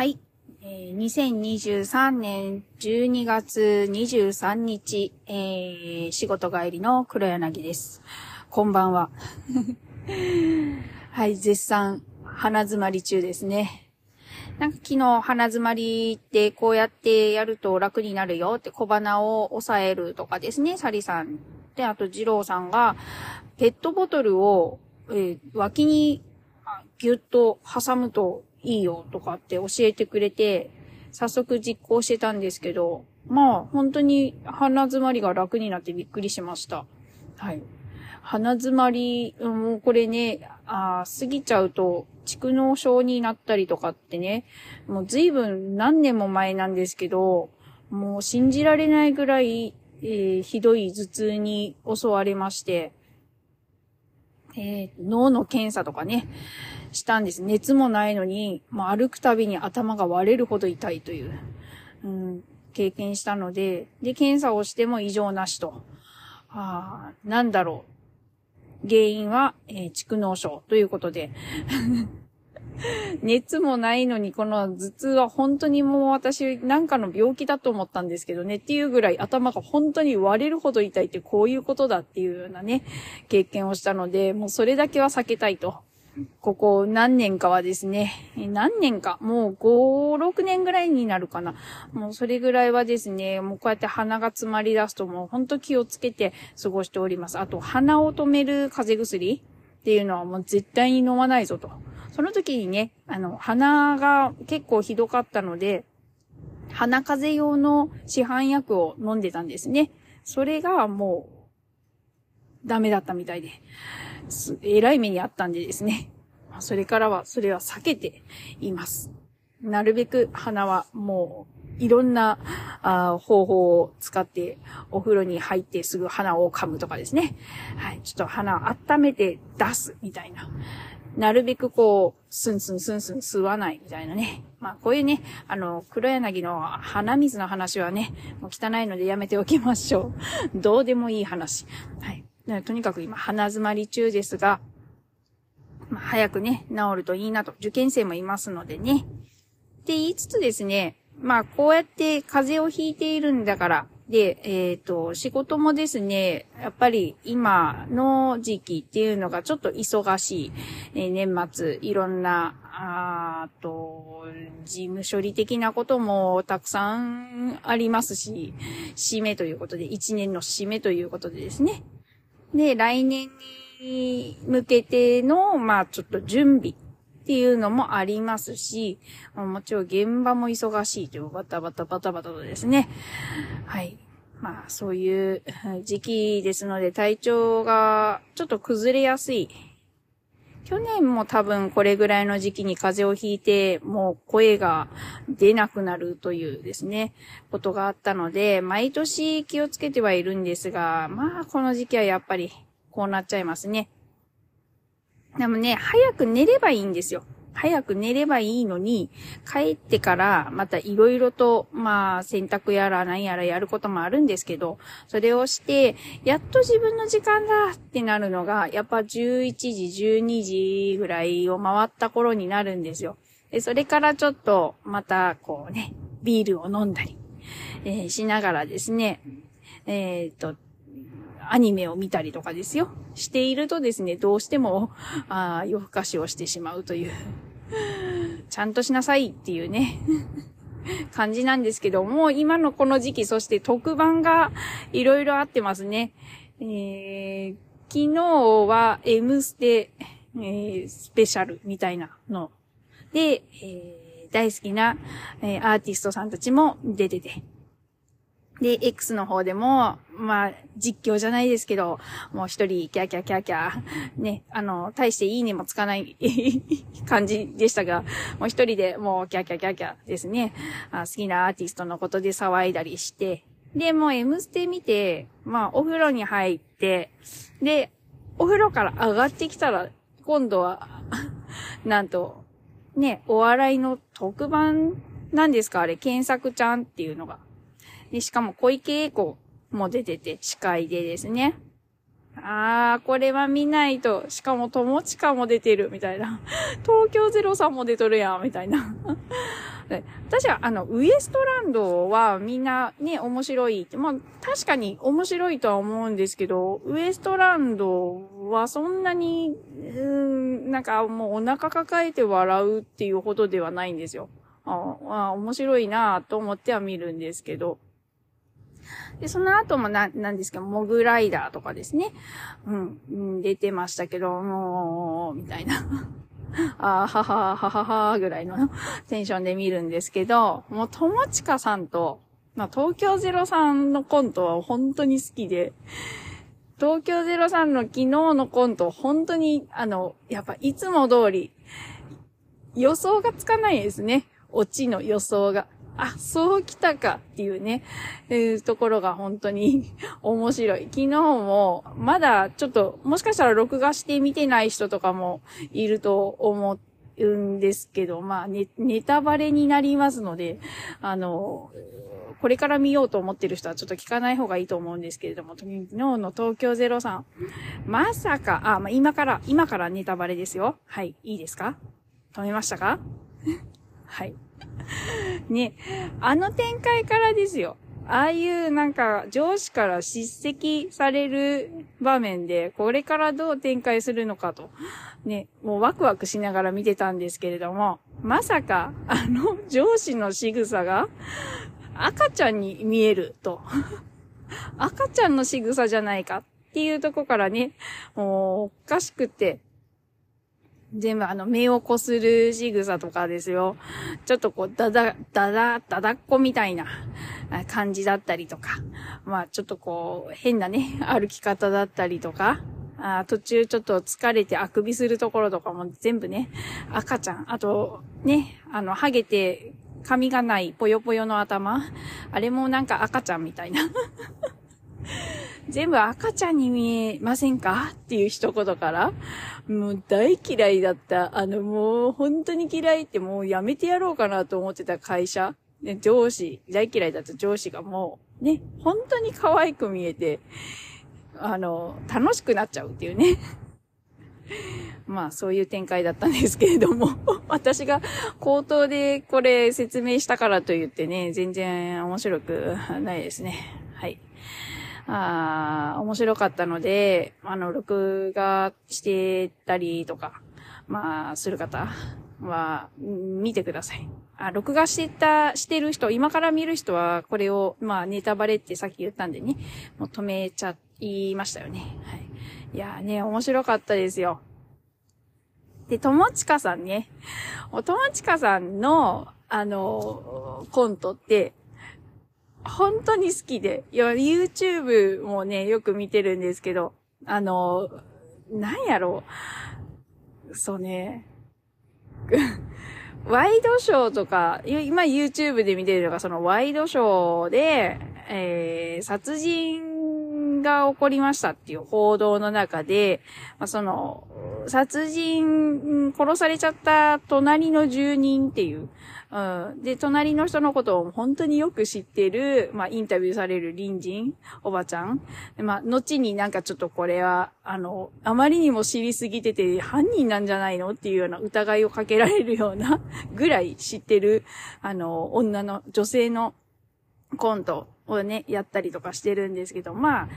はい。えー、2023年12月23日、えー、仕事帰りの黒柳です。こんばんは。はい、絶賛、鼻詰まり中ですね。なんか昨日鼻詰まりってこうやってやると楽になるよって小鼻を抑えるとかですね、サリさん。で、あと二郎さんが、ペットボトルを、えー、脇にギュッと挟むといいよとかって教えてくれて、早速実行してたんですけど、まあ本当に鼻詰まりが楽になってびっくりしました。はい。鼻詰まり、もうこれね、あ過ぎちゃうと蓄膿症になったりとかってね、もう随分何年も前なんですけど、もう信じられないぐらい、えー、ひどい頭痛に襲われまして、えー、脳の検査とかね、したんです。熱もないのに、もう歩くたびに頭が割れるほど痛いという、うん、経験したので、で、検査をしても異常なしと。あなんだろう。原因は、えー、蓄膿症ということで。熱もないのに、この頭痛は本当にもう私なんかの病気だと思ったんですけどねっていうぐらい頭が本当に割れるほど痛いってこういうことだっていうようなね、経験をしたので、もうそれだけは避けたいと。ここ何年かはですね、何年か、もう5、6年ぐらいになるかな。もうそれぐらいはですね、もうこうやって鼻が詰まり出すともうほんと気をつけて過ごしております。あと鼻を止める風邪薬っていうのはもう絶対に飲まないぞと。その時にね、あの、鼻が結構ひどかったので、鼻風邪用の市販薬を飲んでたんですね。それがもう、ダメだったみたいで。えらい目にあったんでですね。それからは、それは避けています。なるべく鼻はもう、いろんなあ方法を使って、お風呂に入ってすぐ鼻を噛むとかですね。はい。ちょっと鼻を温めて出すみたいな。なるべくこう、スンスンスンスン吸わないみたいなね。まあこういうね、あの、黒柳の鼻水の話はね、もう汚いのでやめておきましょう。どうでもいい話。はい。とにかく今鼻詰まり中ですが、まあ、早くね、治るといいなと、受験生もいますのでね。って言いつつですね、まあこうやって風邪をひいているんだから、で、えっ、ー、と、仕事もですね、やっぱり今の時期っていうのがちょっと忙しい。えー、年末、いろんな、あと、事務処理的なこともたくさんありますし、締めということで、一年の締めということでですね。で、来年に向けての、まあちょっと準備っていうのもありますし、もちろん現場も忙しいというバタバタバタバタとですね。はい。まあそういう時期ですので体調がちょっと崩れやすい去年も多分これぐらいの時期に風邪をひいて、もう声が出なくなるというですね、ことがあったので、毎年気をつけてはいるんですが、まあこの時期はやっぱりこうなっちゃいますね。でもね、早く寝ればいいんですよ。早く寝ればいいのに、帰ってからまた色々と、まあ、洗濯やら何やらやることもあるんですけど、それをして、やっと自分の時間だってなるのが、やっぱ11時、12時ぐらいを回った頃になるんですよ。で、それからちょっと、また、こうね、ビールを飲んだり、えー、しながらですね、えっ、と、アニメを見たりとかですよ。しているとですね、どうしても、あ夜更かしをしてしまうという、ちゃんとしなさいっていうね、感じなんですけども、今のこの時期、そして特番がいろいろあってますね。えー、昨日は M ステ、えー、スペシャルみたいなので、えー、大好きな、えー、アーティストさんたちも出てて、で、X の方でも、まあ、実況じゃないですけど、もう一人、キャーキャーキャーキャー、ね、あの、大していいねもつかない 感じでしたが、もう一人でもうキャーキャーキャーキャーですねあ。好きなアーティストのことで騒いだりして、で、もう M ステ見て、まあ、お風呂に入って、で、お風呂から上がってきたら、今度は なんと、ね、お笑いの特番なんですか？あれ、検索ちゃんっていうのが。で、しかも小池栄子も出てて、司会でですね。あー、これは見ないと。しかも友近も出てる、みたいな。東京03も出とるやん、みたいな。私は、あの、ウエストランドはみんなね、面白い。まあ、確かに面白いとは思うんですけど、ウエストランドはそんなに、うん、なんかもうお腹抱えて笑うっていうほどではないんですよ。ああ面白いなと思っては見るんですけど。で、その後もな、なんですけど、モグライダーとかですね。うん、出てましたけど、もう、みたいな。あはははははぐらいの テンションで見るんですけど、もう友近さんと、まあ、東京03のコントは本当に好きで、東京03の昨日のコント、本当に、あの、やっぱいつも通り、予想がつかないですね。オチの予想が。あ、そう来たかっていうね、えー、ところが本当に 面白い。昨日も、まだちょっと、もしかしたら録画して見てない人とかもいると思うんですけど、まあネ、ネタバレになりますので、あの、これから見ようと思ってる人はちょっと聞かない方がいいと思うんですけれども、昨日の東京03、まさか、あ、まあ、今から、今からネタバレですよ。はい、いいですか？止めましたか？はい。ね、あの展開からですよ。ああいうなんか上司から叱責される場面で、これからどう展開するのかと、ね、もうワクワクしながら見てたんですけれども、まさか、あの上司の仕草が赤ちゃんに見えると。赤ちゃんの仕草じゃないかっていうとこからね、もうおかしくて、全部あの、目をこする仕草とかですよ。ちょっとこう、だだ、だだ、だだっこみたいな感じだったりとか。まあ、ちょっとこう、変なね、歩き方だったりとか。あ途中ちょっと疲れてあくびするところとかも全部ね、赤ちゃん。あと、ね、あの、ハゲて髪がないぽよぽよの頭。あれもなんか赤ちゃんみたいな。全部赤ちゃんに見えませんか？っていう一言から、もう大嫌いだった。あの、もう本当に嫌いってもうやめてやろうかなと思ってた会社。ね、上司、大嫌いだった上司がもう、ね、本当に可愛く見えて、あの、楽しくなっちゃうっていうね。まあ、そういう展開だったんですけれども、私が口頭でこれ説明したからと言ってね、全然面白くないですね。はい。あ面白かったので、あの、録画してたりとか、まあ、する方は、見てください。あ、録画してた、してる人、今から見る人は、これを、まあ、ネタバレってさっき言ったんでね、もう止めちゃいましたよね。はい。いやーね、面白かったですよ。で、友近さんね、お友近さんの、あの、コントって、本当に好きで、いや、YouTube もね、よく見てるんですけど、あの、なんやろう。そうね。ワイドショーとか、今 YouTube で見てるのが、そのワイドショーで、えー、殺人が起こりましたっていう報道の中で、まあ、その、殺人、殺されちゃった隣の住人っていう、うん。で、隣の人のことを本当によく知ってる、まあ、インタビューされる隣人、おばちゃん。まあ、後になんかちょっとこれは、あの、あまりにも知りすぎてて、犯人なんじゃないのっていうような疑いをかけられるようなぐらい知ってる、あの、女の、女性のコントをね、やったりとかしてるんですけど、まあ、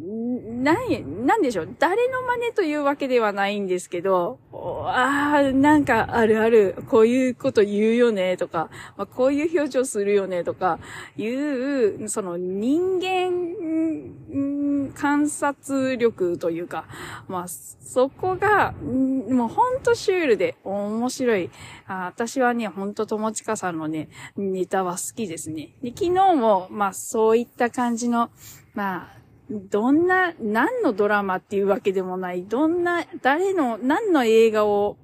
なん、なんでしょう？誰の真似というわけではないんですけど、ああ、なんかあるある、こういうこと言うよね、とか、まあ、こういう表情するよね、とか、いう、その人間観察力というか、まあ、そこが、もうほんとシュールで面白い。あ私はね、ほんと友近さんのね、ネタは好きですね。で昨日も、まあそういった感じの、まあ、どんな、何のドラマっていうわけでもない、どんな、誰の、何の映画を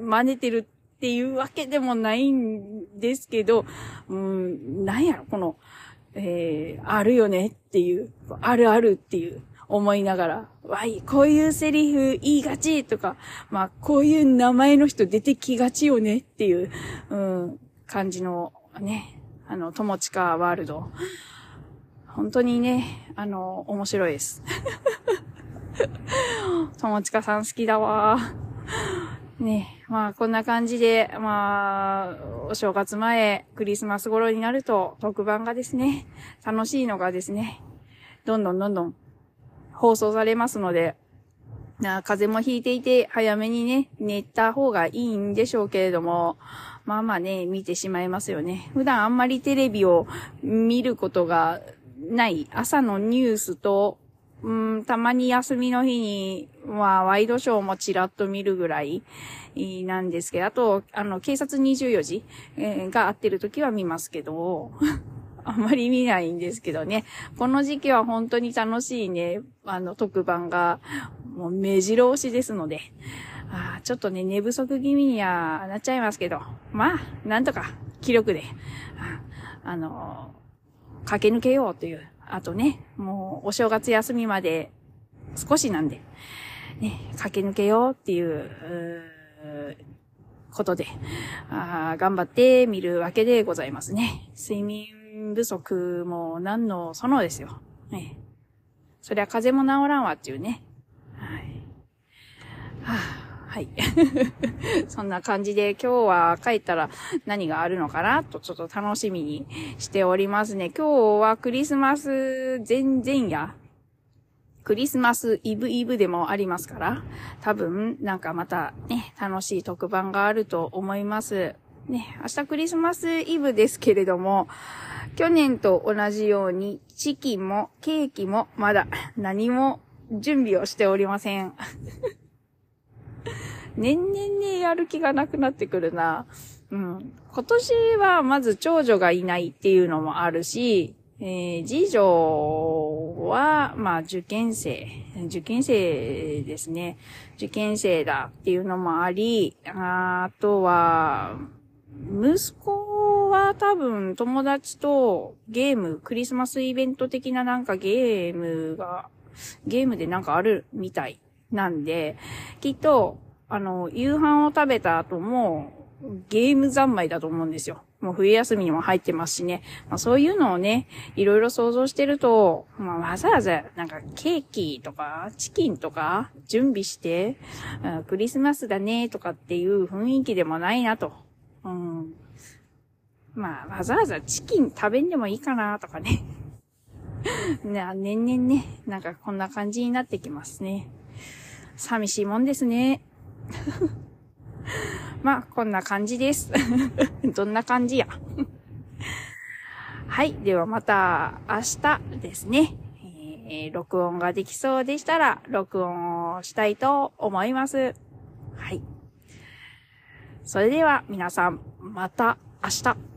真似てるっていうわけでもないんですけど、うん、なんやろ、この、えー、あるよねっていう、あるあるっていう思いながら、わい、こういうセリフ言いがちとか、まあ、こういう名前の人出てきがちよねっていう、うん、感じのね、あの、友近ワールド。本当にね、あの、面白いです。友近さん好きだわ。ね、まあこんな感じで、まあ、お正月前、クリスマス頃になると特番がですね、楽しいのがですね、どんどんどんどん放送されますので、な風邪もひいていて早めにね、寝た方がいいんでしょうけれども、まあまあね、見てしまいますよね。普段あんまりテレビを見ることがない朝のニュースとうん、たまに休みの日に、まあ、ワイドショーもちらっと見るぐらいなんですけど、あと、あの、警察24時、えー、が合ってる時は見ますけど、あまり見ないんですけどね。この時期は本当に楽しいね、あの、特番が、もう目白押しですので、あちょっとね、寝不足気味にはなっちゃいますけど、まあ、なんとか、気力で、あの、駆け抜けようというあとね、もうお正月休みまで少しなんで、ね、駆け抜けようっていう、うことであ、頑張って見るわけでございますね。睡眠不足も何のそのですよ。ね、そりゃ風邪も治らんわっていうね。はい。はあはい。そんな感じで今日は帰ったら何があるのかなとちょっと楽しみにしておりますね。今日はクリスマス前々夜クリスマスイブイブでもありますから、多分なんかまたね、楽しい特番があると思います。ね、明日クリスマスイブですけれども、去年と同じようにチキンもケーキもまだ何も準備をしておりません。年々ね、やる気がなくなってくるな。うん。今年はまず長女がいないっていうのもあるし、えー、次女は、まあ、受験生、受験生ですね。受験生だっていうのもあり、あとは、息子は多分友達とゲーム、クリスマスイベント的ななんかゲームが、ゲームでなんかあるみたいなんで、きっとあの、夕飯を食べた後も、ゲーム三昧だと思うんですよ。もう冬休みにも入ってますしね。まあ、そういうのをね、いろいろ想像してると、まあ、わざわざ、なんかケーキとか、チキンとか、準備して、クリスマスだね、とかっていう雰囲気でもないなと。うん。まあ、わざわざチキン食べんでもいいかな、とかね。ね、年々ね、なんかこんな感じになってきますね。寂しいもんですね。まあ、こんな感じです。どんな感じや。はい。ではまた明日ですね。えー、録音ができそうでしたら、録音をしたいと思います。はい。それでは皆さん、また明日。